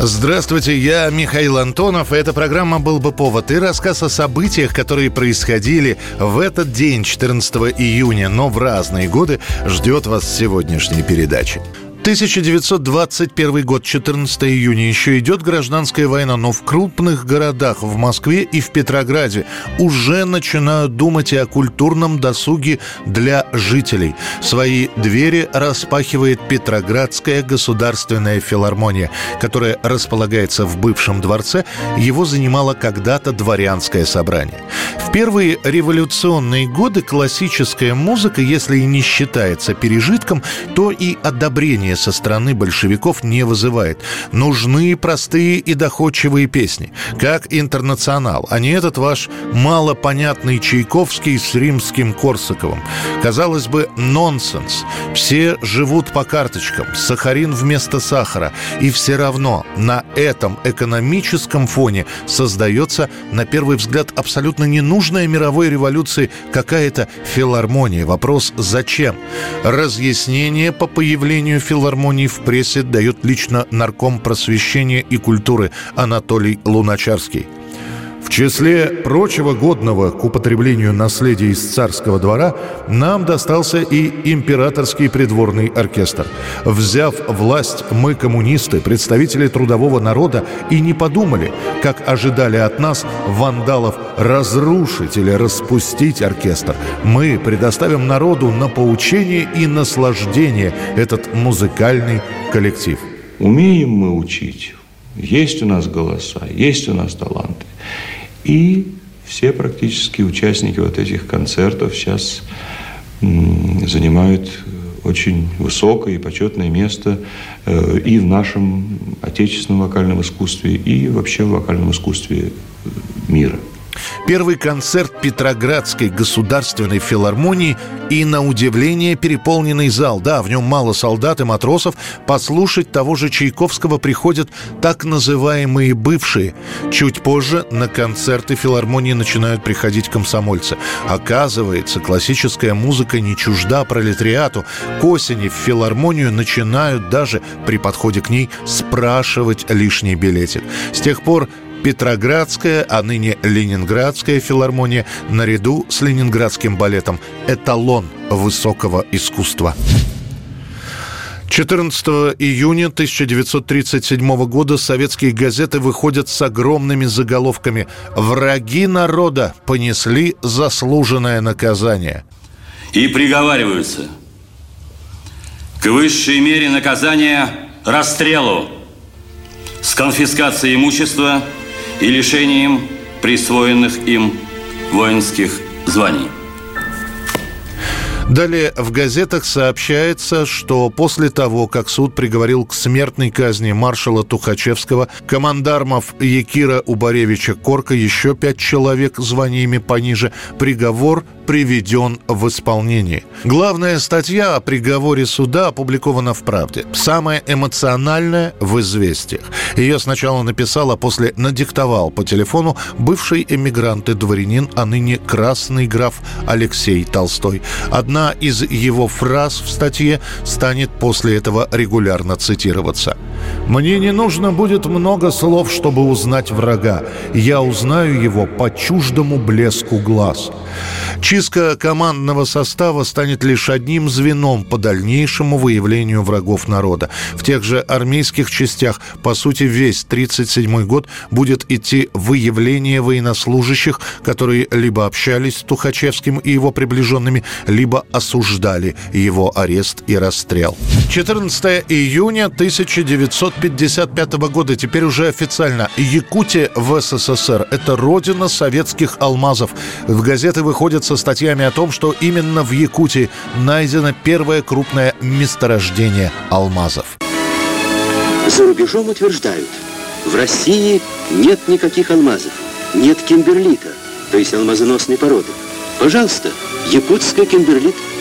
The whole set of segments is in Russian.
Здравствуйте, я Михаил Антонов, эта программа «Был бы повод» и рассказ о событиях, которые происходили в этот день, 14 июня, но в разные годы, ждет вас сегодняшней передачи. 1921 год, 14 июня. Еще идет гражданская война, но в крупных городах, в Москве и в Петрограде, уже начинают думать и о культурном досуге для жителей. Свои двери распахивает Петроградская государственная филармония, которая располагается в бывшем дворце. Его занимало когда-то дворянское собрание. Первые революционные годы классическая музыка, если и не считается пережитком, то и одобрение со стороны большевиков не вызывает. Нужны простые и доходчивые песни, как «Интернационал», а не этот ваш малопонятный Чайковский с римским Корсаковым. Казалось бы, нонсенс. Все живут по карточкам, сахарин вместо сахара. И все равно на этом экономическом фоне создается, на первый взгляд, абсолютно ненужная мировой революции какая-то филармония. Вопрос «Зачем?» Разъяснение по появлению филармонии в прессе дает лично нарком просвещения и культуры Анатолий Луначарский. В числе прочего годного к употреблению наследия из царского двора нам достался и императорский придворный оркестр. Взяв власть, мы, коммунисты, представители трудового народа, и не подумали, как ожидали от нас вандалов разрушить или распустить оркестр. Мы предоставим народу на поучение и наслаждение этот музыкальный коллектив. Умеем мы учить, есть у нас голоса, есть у нас таланты. И все практически участники вот этих концертов сейчас занимают очень высокое и почетное место э, и в нашем отечественном вокальном искусстве, и вообще в вокальном искусстве мира. Первый концерт Петроградской государственной филармонии и, на удивление, переполненный зал. Да, в нем мало солдат и матросов. Послушать того же Чайковского приходят так называемые «бывшие». Чуть позже на концерты филармонии начинают приходить комсомольцы. Оказывается, классическая музыка не чужда пролетариату. К осени в филармонию начинают даже при подходе к ней спрашивать лишний билетик. С тех пор Петроградская, а ныне Ленинградская филармония наряду с Ленинградским балетом – эталон высокого искусства. 14 июня 1937 года советские газеты выходят с огромными заголовками «Враги народа понесли заслуженное наказание». И приговариваются к высшей мере наказания расстрелу с конфискацией имущества – и лишением присвоенных им воинских званий. Далее в газетах сообщается, что после того, как суд приговорил к смертной казни маршала Тухачевского, командармов Якира Убаревича Корка, еще пять человек званиями пониже, приговор приведен в исполнение. Главная статья о приговоре суда опубликована в «Правде». Самая эмоциональная в «Известиях». Ее сначала написал, а после надиктовал по телефону бывший эмигрант и дворянин, а ныне красный граф Алексей Толстой. Одна из его фраз в статье станет после этого регулярно цитироваться. «Мне не нужно будет много слов, чтобы узнать врага. Я узнаю его по чуждому блеску глаз». Чистка командного состава станет лишь одним звеном по дальнейшему выявлению врагов народа. В тех же армейских частях, по сути, весь 1937 год будет идти выявление военнослужащих, которые либо общались с Тухачевским и его приближенными, либо осуждали его арест и расстрел. 14 июня 1955 года, теперь уже официально, Якутия в СССР – это родина советских алмазов. В газеты выходят со статьями о том, что именно в Якутии найдено первое крупное месторождение алмазов. За рубежом утверждают, в России нет никаких алмазов, нет кимберлита, то есть алмазоносной породы. Пожалуйста, якутская кимберлит –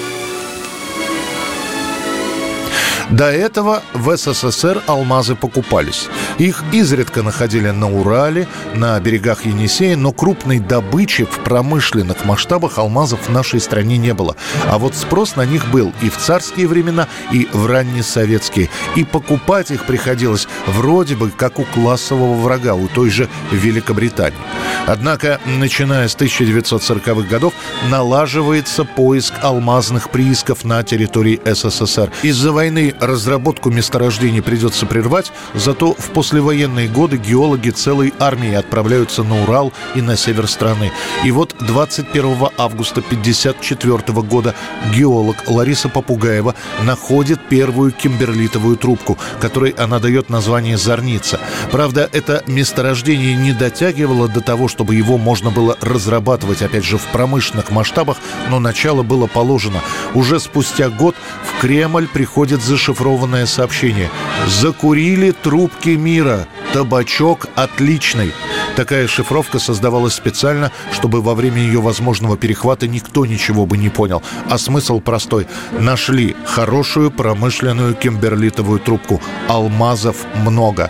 До этого в СССР алмазы покупались. Их изредка находили на Урале, на берегах Енисея, но крупной добычи в промышленных масштабах алмазов в нашей стране не было. А вот спрос на них был и в царские времена, и в раннесоветские. И покупать их приходилось вроде бы как у классового врага, у той же Великобритании. Однако, начиная с 1940-х годов, налаживается поиск алмазных приисков на территории СССР. Из-за войны разработку месторождений придется прервать, зато в послевоенные годы геологи целой армии отправляются на Урал и на север страны. И вот 21 августа 1954 года геолог Лариса Попугаева находит первую кимберлитовую трубку, которой она дает название «Зорница». Правда, это месторождение не дотягивало до того, чтобы его можно было разрабатывать, опять же, в промышленных масштабах, но начало было положено. Уже спустя год в Кремль приходит зашифрованное сообщение. «Закурили трубки мира. Табачок отличный». Такая шифровка создавалась специально, чтобы во время ее возможного перехвата никто ничего бы не понял. А смысл простой. Нашли хорошую промышленную кимберлитовую трубку. Алмазов много.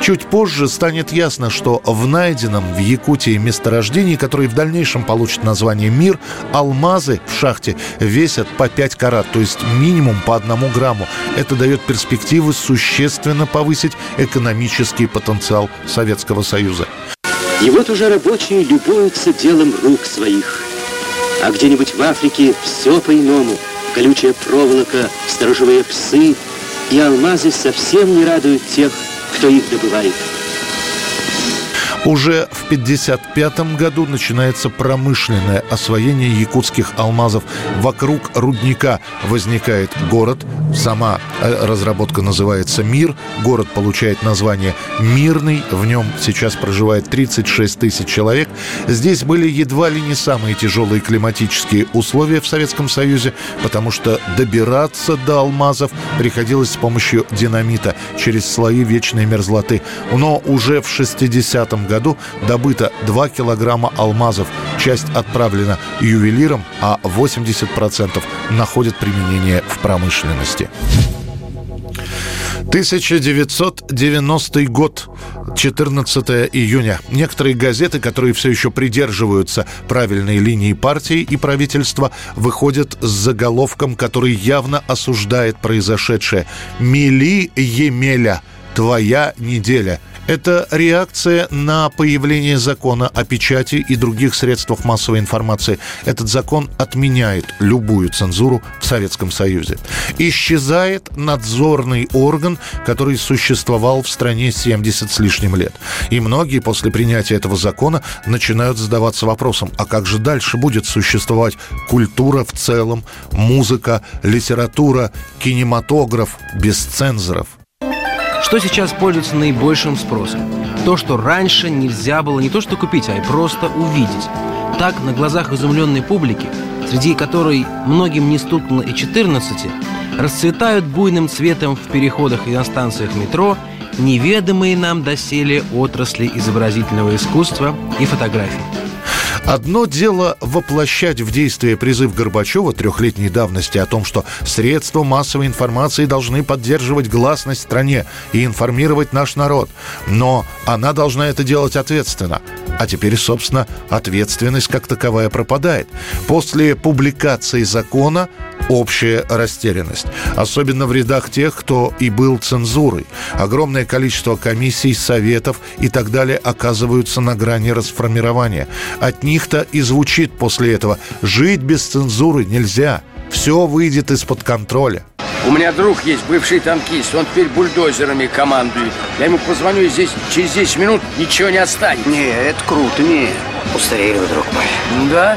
Чуть позже станет ясно, что в найденном в Якутии месторождении, которое в дальнейшем получит название «Мир», алмазы в шахте весят по 5 карат, то есть минимум по одному грамму. Это дает перспективы существенно повысить экономический потенциал Советского Союза. И вот уже рабочие любуются делом рук своих. А где-нибудь в Африке все по-иному. Колючая проволока, сторожевые псы и алмазы совсем не радуют тех, кто их добывает. Уже в 1955 году начинается промышленное освоение якутских алмазов. Вокруг рудника возникает город. Сама э, разработка называется «Мир». Город получает название «Мирный». В нем сейчас проживает 36 тысяч человек. Здесь были едва ли не самые тяжелые климатические условия в Советском Союзе, потому что добираться до алмазов приходилось с помощью динамита через слои вечной мерзлоты. Но уже в 60-м году году добыто 2 килограмма алмазов. Часть отправлена ювелирам, а 80% находят применение в промышленности. 1990 год, 14 июня. Некоторые газеты, которые все еще придерживаются правильной линии партии и правительства, выходят с заголовком, который явно осуждает произошедшее. «Мели Емеля. Твоя неделя». Это реакция на появление закона о печати и других средствах массовой информации. Этот закон отменяет любую цензуру в Советском Союзе. Исчезает надзорный орган, который существовал в стране 70 с лишним лет. И многие после принятия этого закона начинают задаваться вопросом, а как же дальше будет существовать культура в целом, музыка, литература, кинематограф без цензоров? Что сейчас пользуется наибольшим спросом? То, что раньше нельзя было не то что купить, а и просто увидеть. Так, на глазах изумленной публики, среди которой многим не стукнуло и 14, расцветают буйным цветом в переходах и на станциях метро неведомые нам доселе отрасли изобразительного искусства и фотографий. Одно дело воплощать в действие призыв Горбачева трехлетней давности о том, что средства массовой информации должны поддерживать гласность в стране и информировать наш народ. Но она должна это делать ответственно. А теперь, собственно, ответственность как таковая пропадает. После публикации закона общая растерянность. Особенно в рядах тех, кто и был цензурой. Огромное количество комиссий, советов и так далее оказываются на грани расформирования. От них-то и звучит после этого «жить без цензуры нельзя». Все выйдет из-под контроля. У меня друг есть, бывший танкист, он теперь бульдозерами командует. Я ему позвоню, и здесь через 10 минут ничего не останется. Не, это круто, не. Устарели, друг мой. Да?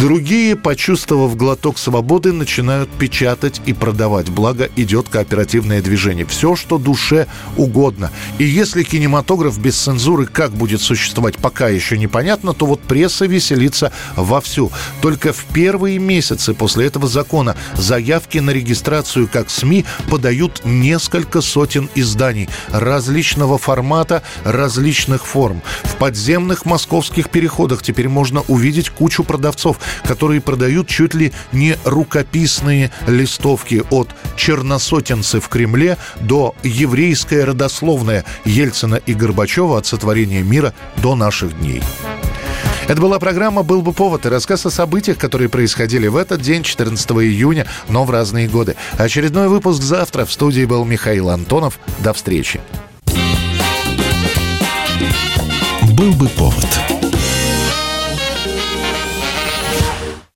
Другие, почувствовав глоток свободы, начинают печатать и продавать. Благо идет кооперативное движение. Все, что душе угодно. И если кинематограф без цензуры как будет существовать, пока еще непонятно, то вот пресса веселится вовсю. Только в первые месяцы после этого закона заявки на регистрацию как СМИ подают несколько сотен изданий различного формата, различных форм. В подземных московских переходах теперь можно увидеть кучу продавцов, которые продают чуть ли не рукописные листовки от черносотенцы в Кремле до еврейская родословная Ельцина и Горбачева от сотворения мира до наших дней. Это была программа «Был бы повод» и рассказ о событиях, которые происходили в этот день, 14 июня, но в разные годы. Очередной выпуск завтра. В студии был Михаил Антонов. До встречи. «Был бы повод»